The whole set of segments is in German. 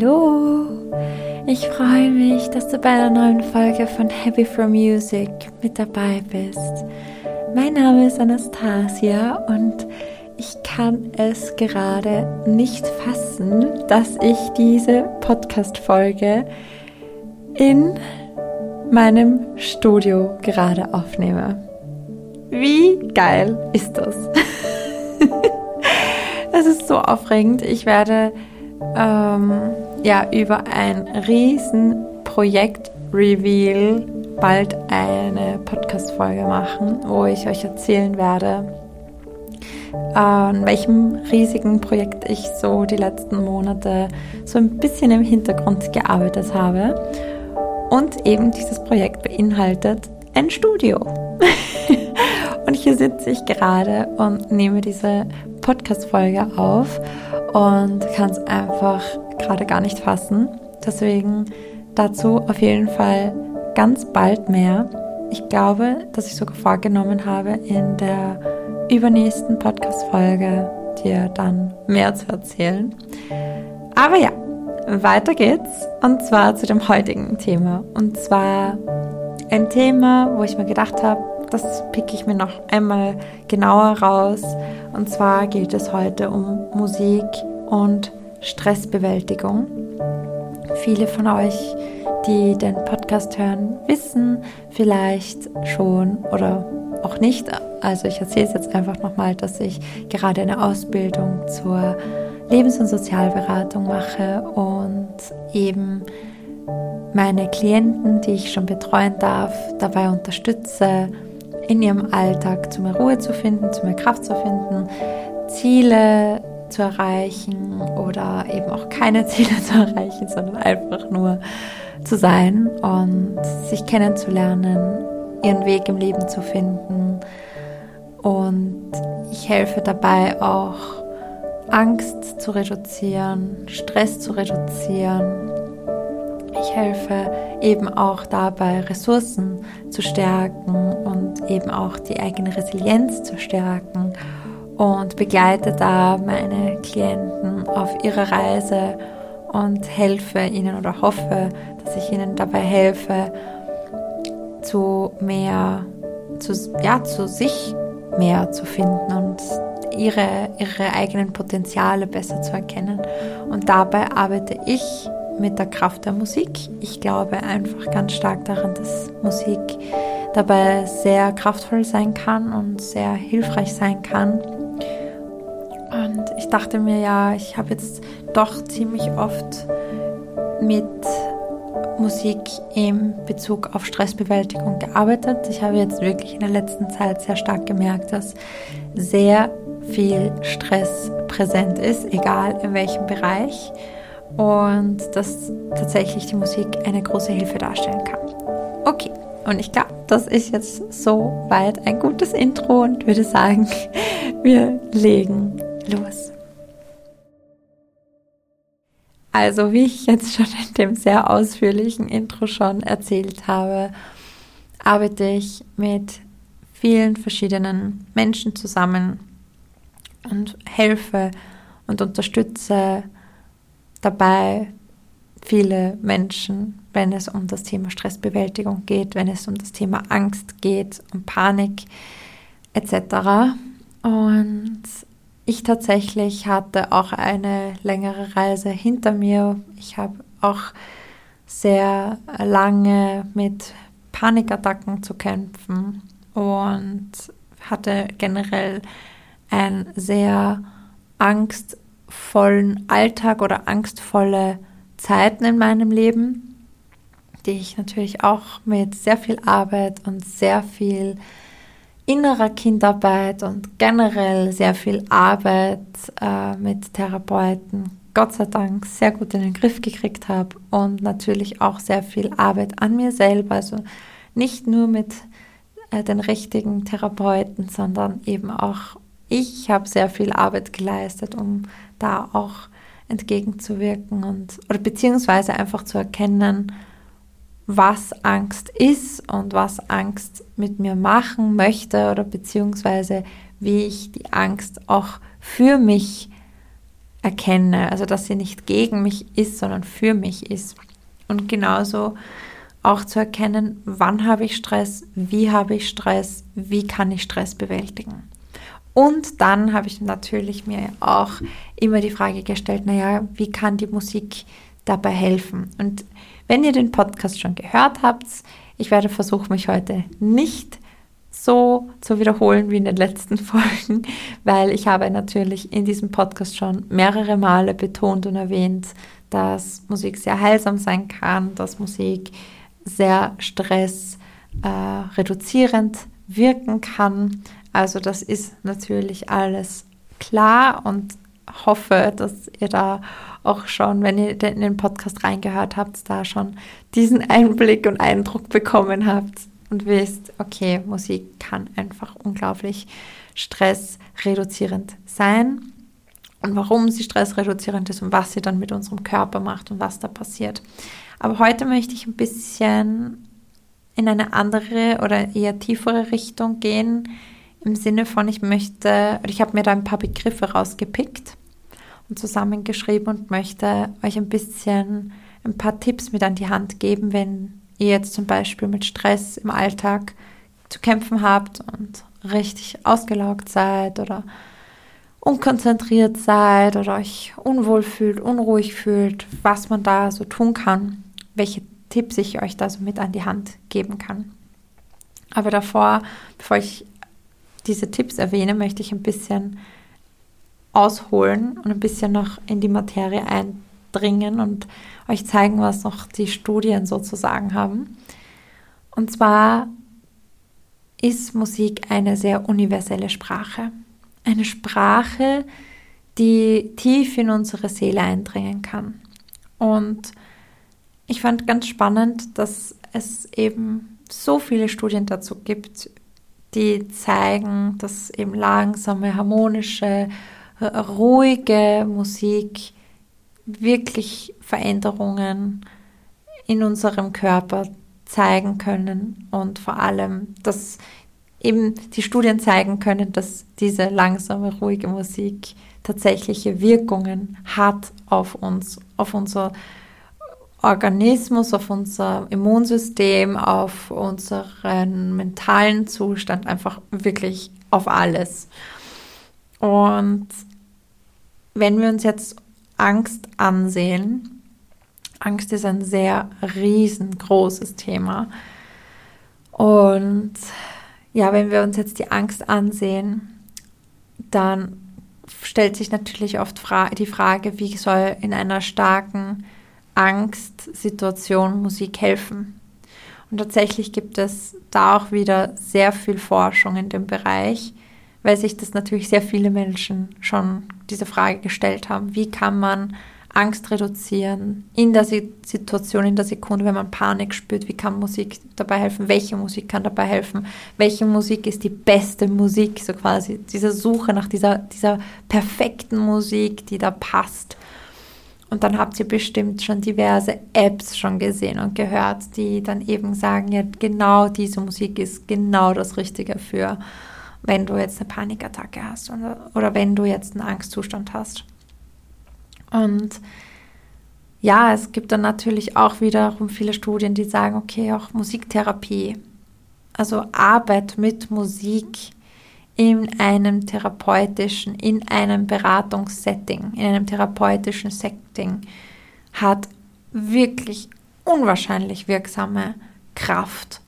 Hallo! Ich freue mich, dass du bei einer neuen Folge von Happy from Music mit dabei bist. Mein Name ist Anastasia und ich kann es gerade nicht fassen, dass ich diese Podcast-Folge in meinem Studio gerade aufnehme. Wie geil ist das? es ist so aufregend. Ich werde ähm, ja über ein Riesenprojekt Reveal bald eine Podcast-Folge machen, wo ich euch erzählen werde, an welchem riesigen Projekt ich so die letzten Monate so ein bisschen im Hintergrund gearbeitet habe. Und eben dieses Projekt beinhaltet ein Studio. und hier sitze ich gerade und nehme diese Podcast-Folge auf und kann es einfach gerade gar nicht fassen. Deswegen dazu auf jeden Fall ganz bald mehr. Ich glaube, dass ich sogar vorgenommen habe, in der übernächsten Podcast-Folge dir dann mehr zu erzählen. Aber ja, weiter geht's und zwar zu dem heutigen Thema. Und zwar ein Thema, wo ich mir gedacht habe, das picke ich mir noch einmal genauer raus. Und zwar geht es heute um Musik und Stressbewältigung. Viele von euch, die den Podcast hören, wissen vielleicht schon oder auch nicht. Also ich erzähle es jetzt einfach nochmal, dass ich gerade eine Ausbildung zur Lebens- und Sozialberatung mache und eben meine Klienten, die ich schon betreuen darf, dabei unterstütze, in ihrem Alltag zu mehr Ruhe zu finden, zu mehr Kraft zu finden, Ziele zu erreichen oder eben auch keine Ziele zu erreichen, sondern einfach nur zu sein und sich kennenzulernen, ihren Weg im Leben zu finden. Und ich helfe dabei auch, Angst zu reduzieren, Stress zu reduzieren, ich helfe eben auch dabei, Ressourcen zu stärken und eben auch die eigene Resilienz zu stärken und begleite da meine Klienten auf ihrer Reise und helfe ihnen oder hoffe, dass ich ihnen dabei helfe, zu mehr, zu, ja, zu sich mehr zu finden und ihre, ihre eigenen Potenziale besser zu erkennen. Und dabei arbeite ich mit der Kraft der Musik. Ich glaube einfach ganz stark daran, dass Musik dabei sehr kraftvoll sein kann und sehr hilfreich sein kann. Und ich dachte mir ja, ich habe jetzt doch ziemlich oft mit Musik im Bezug auf Stressbewältigung gearbeitet. Ich habe jetzt wirklich in der letzten Zeit sehr stark gemerkt, dass sehr viel Stress präsent ist, egal in welchem Bereich und dass tatsächlich die Musik eine große Hilfe darstellen kann. Okay, und ich glaube, das ist jetzt so weit ein gutes Intro und würde sagen, wir legen los. Also, wie ich jetzt schon in dem sehr ausführlichen Intro schon erzählt habe, arbeite ich mit vielen verschiedenen Menschen zusammen und helfe und unterstütze dabei viele Menschen, wenn es um das Thema Stressbewältigung geht, wenn es um das Thema Angst geht, um Panik etc. Und ich tatsächlich hatte auch eine längere Reise hinter mir. Ich habe auch sehr lange mit Panikattacken zu kämpfen und hatte generell ein sehr Angst vollen Alltag oder angstvolle Zeiten in meinem Leben, die ich natürlich auch mit sehr viel Arbeit und sehr viel innerer Kindarbeit und generell sehr viel Arbeit äh, mit Therapeuten Gott sei Dank sehr gut in den Griff gekriegt habe und natürlich auch sehr viel Arbeit an mir selber, also nicht nur mit äh, den richtigen Therapeuten, sondern eben auch ich habe sehr viel Arbeit geleistet, um da auch entgegenzuwirken und oder beziehungsweise einfach zu erkennen, was Angst ist und was Angst mit mir machen möchte oder beziehungsweise wie ich die Angst auch für mich erkenne, also dass sie nicht gegen mich ist, sondern für mich ist. Und genauso auch zu erkennen, wann habe ich Stress, wie habe ich Stress, wie kann ich Stress bewältigen. Und dann habe ich natürlich mir auch immer die Frage gestellt, naja, wie kann die Musik dabei helfen? Und wenn ihr den Podcast schon gehört habt, ich werde versuchen, mich heute nicht so zu wiederholen wie in den letzten Folgen, weil ich habe natürlich in diesem Podcast schon mehrere Male betont und erwähnt, dass Musik sehr heilsam sein kann, dass Musik sehr stressreduzierend äh, wirken kann. Also das ist natürlich alles klar und hoffe, dass ihr da auch schon, wenn ihr in den Podcast reingehört habt, da schon diesen Einblick und Eindruck bekommen habt und wisst, okay, Musik kann einfach unglaublich stressreduzierend sein und warum sie stressreduzierend ist und was sie dann mit unserem Körper macht und was da passiert. Aber heute möchte ich ein bisschen in eine andere oder eher tiefere Richtung gehen, im Sinne von, ich möchte, ich habe mir da ein paar Begriffe rausgepickt und zusammengeschrieben und möchte euch ein bisschen ein paar Tipps mit an die Hand geben, wenn ihr jetzt zum Beispiel mit Stress im Alltag zu kämpfen habt und richtig ausgelaugt seid oder unkonzentriert seid oder euch unwohl fühlt, unruhig fühlt, was man da so tun kann, welche Tipps ich euch da so mit an die Hand geben kann. Aber davor, bevor ich diese Tipps erwähne, möchte ich ein bisschen ausholen und ein bisschen noch in die Materie eindringen und euch zeigen, was noch die Studien sozusagen haben. Und zwar ist Musik eine sehr universelle Sprache. Eine Sprache, die tief in unsere Seele eindringen kann. Und ich fand ganz spannend, dass es eben so viele Studien dazu gibt, die zeigen, dass eben langsame, harmonische, ruhige Musik wirklich Veränderungen in unserem Körper zeigen können und vor allem, dass eben die Studien zeigen können, dass diese langsame, ruhige Musik tatsächliche Wirkungen hat auf uns, auf unser Organismus, auf unser Immunsystem, auf unseren mentalen Zustand, einfach wirklich auf alles. Und wenn wir uns jetzt Angst ansehen, Angst ist ein sehr riesengroßes Thema. Und ja, wenn wir uns jetzt die Angst ansehen, dann stellt sich natürlich oft fra die Frage, wie soll in einer starken Angstsituation Musik helfen? Und tatsächlich gibt es da auch wieder sehr viel Forschung in dem Bereich, weil sich das natürlich sehr viele Menschen schon diese Frage gestellt haben. Wie kann man Angst reduzieren in der Situation, in der Sekunde, wenn man Panik spürt? Wie kann Musik dabei helfen? Welche Musik kann dabei helfen? Welche Musik ist die beste Musik? So quasi diese Suche nach dieser, dieser perfekten Musik, die da passt. Und dann habt ihr bestimmt schon diverse Apps schon gesehen und gehört, die dann eben sagen, ja, genau diese Musik ist genau das Richtige für wenn du jetzt eine Panikattacke hast oder, oder wenn du jetzt einen Angstzustand hast. Und ja, es gibt dann natürlich auch wiederum viele Studien, die sagen, okay, auch Musiktherapie, also Arbeit mit Musik in einem therapeutischen, in einem Beratungssetting, in einem therapeutischen Setting hat wirklich unwahrscheinlich wirksame Kraft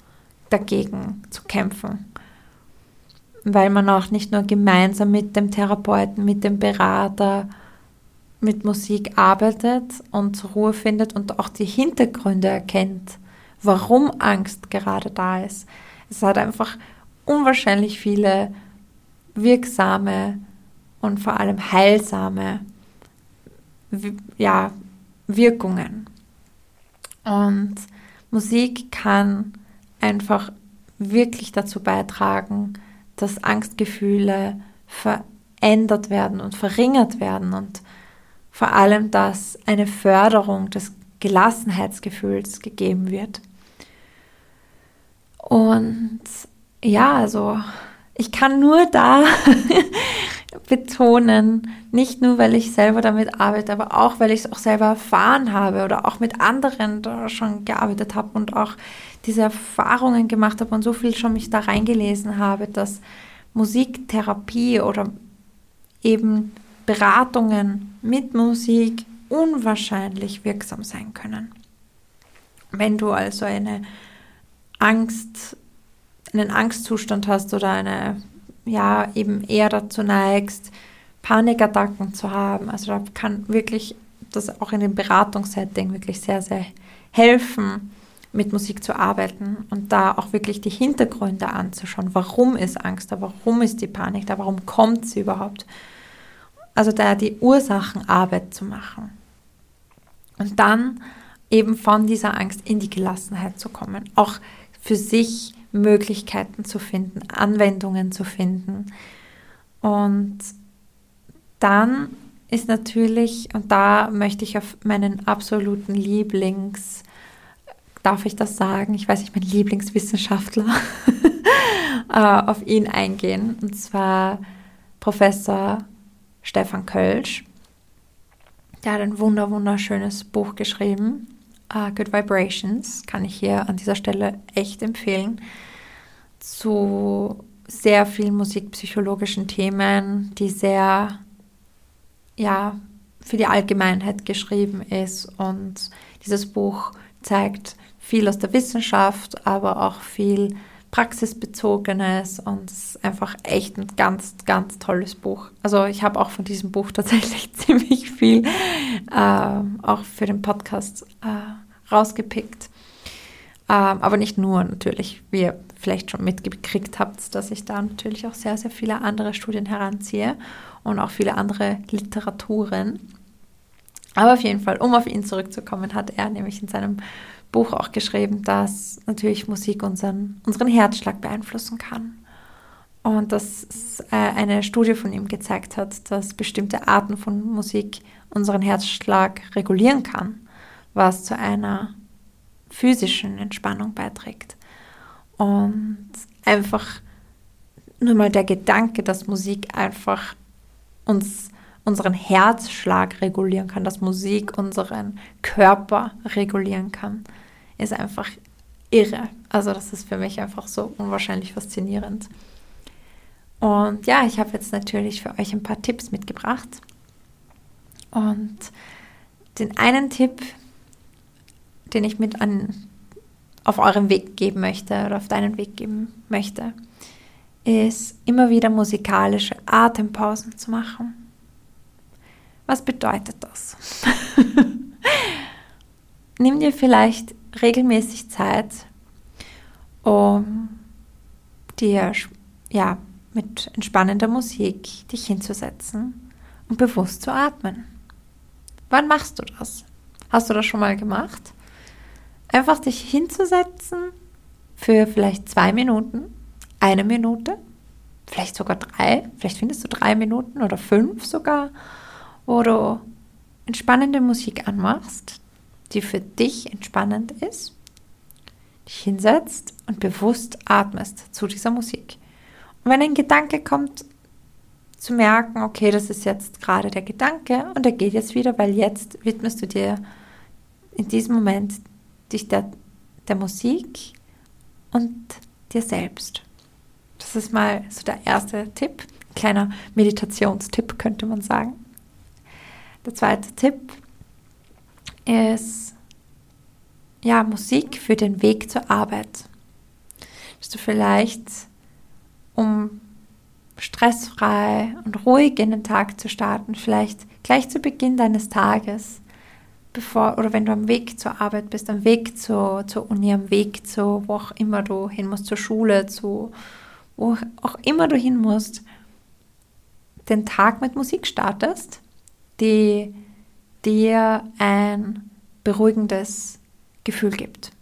dagegen zu kämpfen weil man auch nicht nur gemeinsam mit dem Therapeuten, mit dem Berater, mit Musik arbeitet und zur Ruhe findet und auch die Hintergründe erkennt, warum Angst gerade da ist. Es hat einfach unwahrscheinlich viele wirksame und vor allem heilsame ja, Wirkungen. Und Musik kann einfach wirklich dazu beitragen, dass Angstgefühle verändert werden und verringert werden und vor allem, dass eine Förderung des Gelassenheitsgefühls gegeben wird. Und ja, also ich kann nur da betonen, nicht nur, weil ich selber damit arbeite, aber auch, weil ich es auch selber erfahren habe oder auch mit anderen schon gearbeitet habe und auch diese Erfahrungen gemacht habe und so viel schon mich da reingelesen habe, dass Musiktherapie oder eben Beratungen mit Musik unwahrscheinlich wirksam sein können. Wenn du also eine Angst, einen Angstzustand hast oder eine, ja, eben eher dazu neigst, Panikattacken zu haben, also da kann wirklich das auch in dem Beratungssetting wirklich sehr, sehr helfen, mit Musik zu arbeiten und da auch wirklich die Hintergründe anzuschauen. Warum ist Angst da? Warum ist die Panik da? Warum kommt sie überhaupt? Also da die Ursachenarbeit zu machen. Und dann eben von dieser Angst in die Gelassenheit zu kommen. Auch für sich Möglichkeiten zu finden, Anwendungen zu finden. Und dann ist natürlich, und da möchte ich auf meinen absoluten Lieblings- darf ich das sagen? Ich weiß nicht, mein Lieblingswissenschaftler, äh, auf ihn eingehen. Und zwar Professor Stefan Kölsch. Der hat ein wunder, wunderschönes Buch geschrieben. Uh, Good Vibrations kann ich hier an dieser Stelle echt empfehlen. Zu sehr vielen musikpsychologischen Themen, die sehr, ja, für die Allgemeinheit geschrieben ist. Und dieses Buch zeigt viel aus der Wissenschaft, aber auch viel praxisbezogenes und einfach echt ein ganz, ganz tolles Buch. Also ich habe auch von diesem Buch tatsächlich ziemlich viel äh, auch für den Podcast äh, rausgepickt. Ähm, aber nicht nur natürlich, wie ihr vielleicht schon mitgekriegt habt, dass ich da natürlich auch sehr, sehr viele andere Studien heranziehe und auch viele andere Literaturen. Aber auf jeden Fall, um auf ihn zurückzukommen, hat er nämlich in seinem Buch auch geschrieben, dass natürlich Musik unseren, unseren Herzschlag beeinflussen kann. Und dass äh, eine Studie von ihm gezeigt hat, dass bestimmte Arten von Musik unseren Herzschlag regulieren kann, was zu einer physischen Entspannung beiträgt. Und einfach nur mal der Gedanke, dass Musik einfach uns unseren Herzschlag regulieren kann, dass Musik unseren Körper regulieren kann ist einfach irre. Also das ist für mich einfach so unwahrscheinlich faszinierend. Und ja, ich habe jetzt natürlich für euch ein paar Tipps mitgebracht. Und den einen Tipp, den ich mit an, auf eurem Weg geben möchte oder auf deinen Weg geben möchte, ist immer wieder musikalische Atempausen zu machen. Was bedeutet das? Nimm dir vielleicht regelmäßig Zeit, um dir ja, mit entspannender Musik dich hinzusetzen und bewusst zu atmen. Wann machst du das? Hast du das schon mal gemacht? Einfach dich hinzusetzen für vielleicht zwei Minuten, eine Minute, vielleicht sogar drei, vielleicht findest du drei Minuten oder fünf sogar, wo du entspannende Musik anmachst, die für dich entspannend ist, dich hinsetzt und bewusst atmest zu dieser Musik. Und wenn ein Gedanke kommt, zu merken, okay, das ist jetzt gerade der Gedanke und er geht jetzt wieder, weil jetzt widmest du dir in diesem Moment dich der, der Musik und dir selbst. Das ist mal so der erste Tipp, kleiner Meditationstipp könnte man sagen. Der zweite Tipp ist ja Musik für den Weg zur Arbeit. Dass du vielleicht, um stressfrei und ruhig in den Tag zu starten, vielleicht gleich zu Beginn deines Tages, bevor oder wenn du am Weg zur Arbeit bist, am Weg zur, zur Uni, am Weg zu wo auch immer du hin musst, zur Schule, zu wo auch immer du hin musst, den Tag mit Musik startest, die dir ein beruhigendes Gefühl gibt.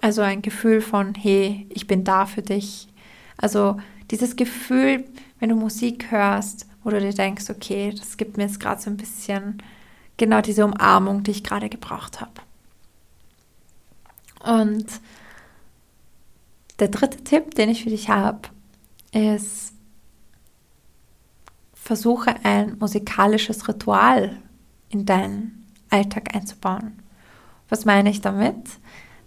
Also ein Gefühl von, hey, ich bin da für dich. Also dieses Gefühl, wenn du Musik hörst, wo du dir denkst, okay, das gibt mir jetzt gerade so ein bisschen genau diese Umarmung, die ich gerade gebraucht habe. Und der dritte Tipp, den ich für dich habe, ist, versuche ein musikalisches Ritual in deinen Alltag einzubauen. Was meine ich damit?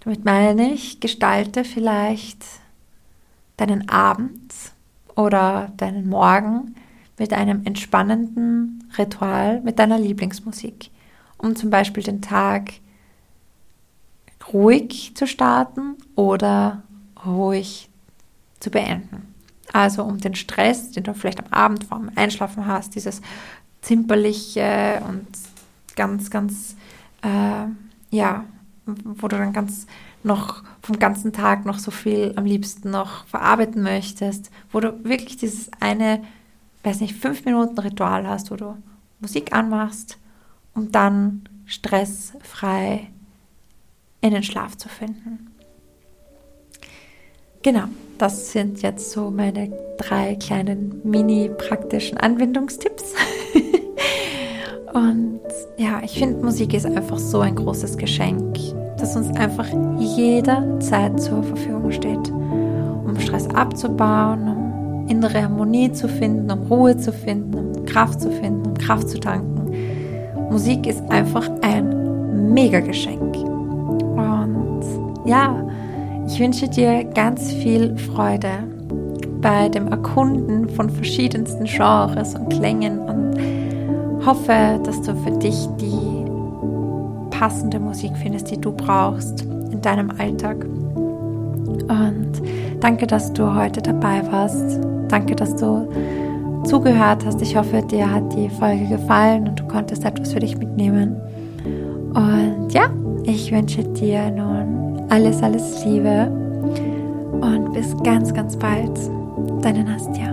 Damit meine ich, gestalte vielleicht deinen Abend oder deinen Morgen mit einem entspannenden Ritual mit deiner Lieblingsmusik, um zum Beispiel den Tag ruhig zu starten oder ruhig zu beenden. Also um den Stress, den du vielleicht am Abend vor dem Einschlafen hast, dieses zimperliche und ganz, ganz, äh, ja, wo du dann ganz noch vom ganzen Tag noch so viel am liebsten noch verarbeiten möchtest, wo du wirklich dieses eine, weiß nicht, fünf Minuten Ritual hast, wo du Musik anmachst, um dann stressfrei in den Schlaf zu finden. Genau, das sind jetzt so meine drei kleinen mini-praktischen Anwendungstipps. Und ja, ich finde, Musik ist einfach so ein großes Geschenk, das uns einfach jederzeit zur Verfügung steht, um Stress abzubauen, um innere Harmonie zu finden, um Ruhe zu finden, um Kraft zu finden, um Kraft zu tanken. Musik ist einfach ein mega Geschenk. Und ja, ich wünsche dir ganz viel Freude bei dem Erkunden von verschiedensten Genres und Klängen und hoffe, dass du für dich die passende Musik findest, die du brauchst in deinem Alltag. Und danke, dass du heute dabei warst. Danke, dass du zugehört hast. Ich hoffe, dir hat die Folge gefallen und du konntest etwas für dich mitnehmen. Und ja, ich wünsche dir nun alles, alles Liebe und bis ganz, ganz bald. Deine Nastja.